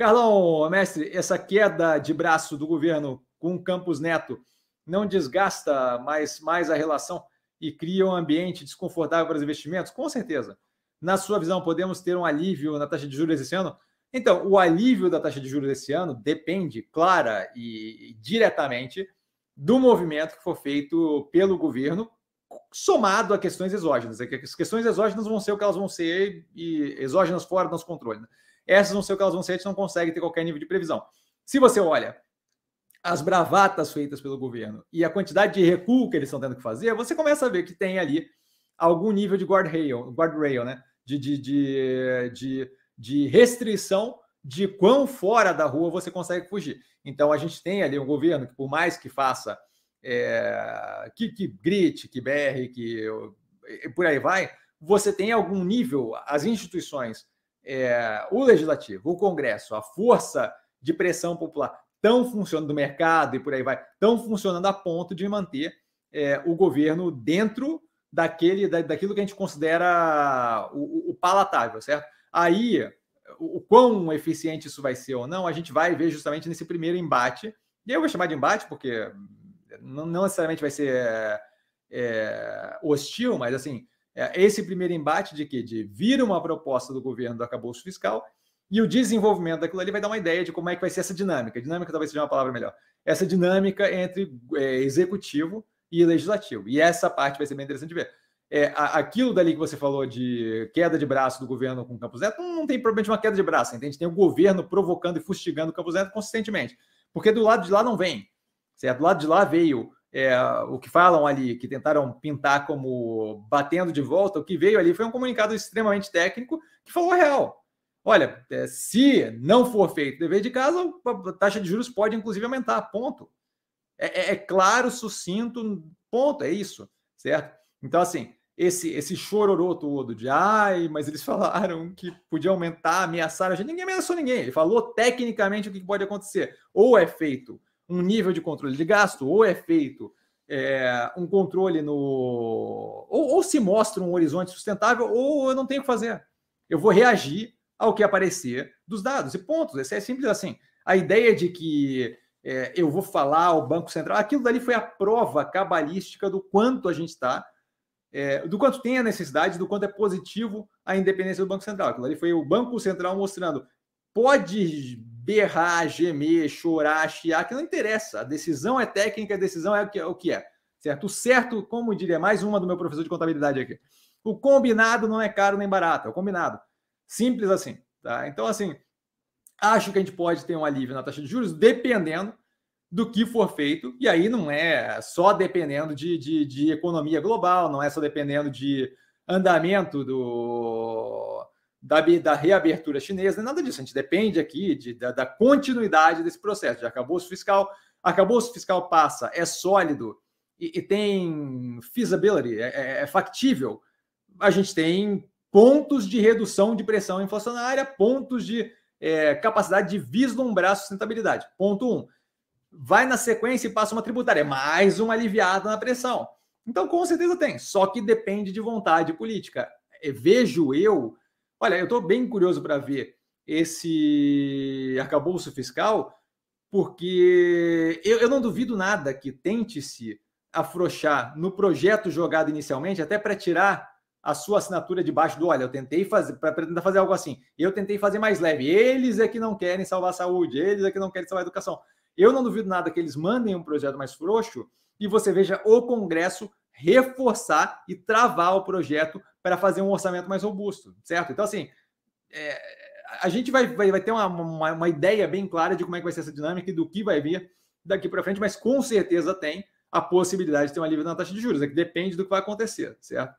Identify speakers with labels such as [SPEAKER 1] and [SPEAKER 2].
[SPEAKER 1] Carlão, mestre, essa queda de braço do governo com o Campos Neto não desgasta mais, mais a relação e cria um ambiente desconfortável para os investimentos? Com certeza. Na sua visão, podemos ter um alívio na taxa de juros esse ano? Então, o alívio da taxa de juros esse ano depende, clara e diretamente, do movimento que for feito pelo governo, somado a questões exógenas. É as questões exógenas vão ser o que elas vão ser, e exógenas fora do nosso controle. Né? Essas vão ser o que elas vão ser, a gente não consegue ter qualquer nível de previsão. Se você olha as bravatas feitas pelo governo e a quantidade de recuo que eles estão tendo que fazer, você começa a ver que tem ali algum nível de guardrail, guardrail né? de, de, de, de de restrição de quão fora da rua você consegue fugir. Então, a gente tem ali um governo que, por mais que faça, é, que, que, grite, que berre, que por aí vai, você tem algum nível, as instituições, é, o legislativo, o Congresso, a força de pressão popular estão funcionando do mercado e por aí vai, estão funcionando a ponto de manter é, o governo dentro daquele, da, daquilo que a gente considera o, o palatável, certo? Aí, o, o quão eficiente isso vai ser ou não, a gente vai ver justamente nesse primeiro embate. E eu vou chamar de embate porque não, não necessariamente vai ser é, hostil, mas assim, é, esse primeiro embate de que de vir uma proposta do governo do acabouço fiscal e o desenvolvimento daquilo ali vai dar uma ideia de como é que vai ser essa dinâmica. Dinâmica talvez seja uma palavra melhor. Essa dinâmica entre é, executivo e legislativo. E essa parte vai ser bem interessante de ver é, aquilo dali que você falou de queda de braço do governo com o Campos Neto, não, não tem problema de uma queda de braço, entende? Tem o governo provocando e fustigando o Campos Neto consistentemente. Porque do lado de lá não vem. Certo? Do lado de lá veio é, o que falam ali, que tentaram pintar como batendo de volta, o que veio ali foi um comunicado extremamente técnico que falou real. Olha, é, se não for feito dever de casa, a taxa de juros pode inclusive aumentar, ponto. É, é, é claro, sucinto, ponto, é isso, certo? Então, assim, esse, esse chororô todo de ai, mas eles falaram que podia aumentar, ameaçar a gente. Ninguém ameaçou ninguém. Ele falou tecnicamente o que pode acontecer. Ou é feito um nível de controle de gasto, ou é feito é, um controle no. Ou, ou, se mostra um horizonte sustentável, ou eu não tenho o que fazer. Eu vou reagir ao que aparecer dos dados. E pontos. Esse é simples assim. A ideia de que é, eu vou falar ao Banco Central, aquilo dali foi a prova cabalística do quanto a gente está é, do quanto tem a necessidade, do quanto é positivo a independência do Banco Central. Aquilo ali foi o Banco Central mostrando. Pode berrar, gemer, chorar, chiar, que não interessa. A decisão é técnica, a decisão é o que é. O que é certo? O certo, como diria mais uma do meu professor de contabilidade aqui. O combinado não é caro nem barato, é o combinado. Simples assim. Tá? Então, assim, acho que a gente pode ter um alívio na taxa de juros, dependendo do que for feito, e aí não é só dependendo de, de, de economia global, não é só dependendo de andamento do, da, da reabertura chinesa, nada disso. A gente depende aqui de, da, da continuidade desse processo. Já acabou o fiscal, acabou o fiscal passa, é sólido e, e tem feasibility, é, é, é, factível. A gente tem pontos de redução de pressão inflacionária, pontos de é, capacidade de vislumbrar sustentabilidade. Ponto um vai na sequência e passa uma tributária. É mais uma aliviada na pressão. Então, com certeza tem. Só que depende de vontade política. É, vejo eu. Olha, eu estou bem curioso para ver esse arcabouço fiscal, porque eu, eu não duvido nada que tente-se afrouxar no projeto jogado inicialmente, até para tirar a sua assinatura debaixo do olha, eu tentei fazer para tentar fazer algo assim. Eu tentei fazer mais leve. Eles é que não querem salvar a saúde, eles é que não querem salvar a educação. Eu não duvido nada que eles mandem um projeto mais frouxo e você veja o Congresso reforçar e travar o projeto para fazer um orçamento mais robusto, certo? Então, assim, é, a gente vai, vai, vai ter uma, uma, uma, ideia bem clara de como é que vai ser essa dinâmica e do que vai vir daqui para frente, mas com certeza tem a possibilidade de ter uma alívio na taxa de juros, é que depende do que vai acontecer, certo?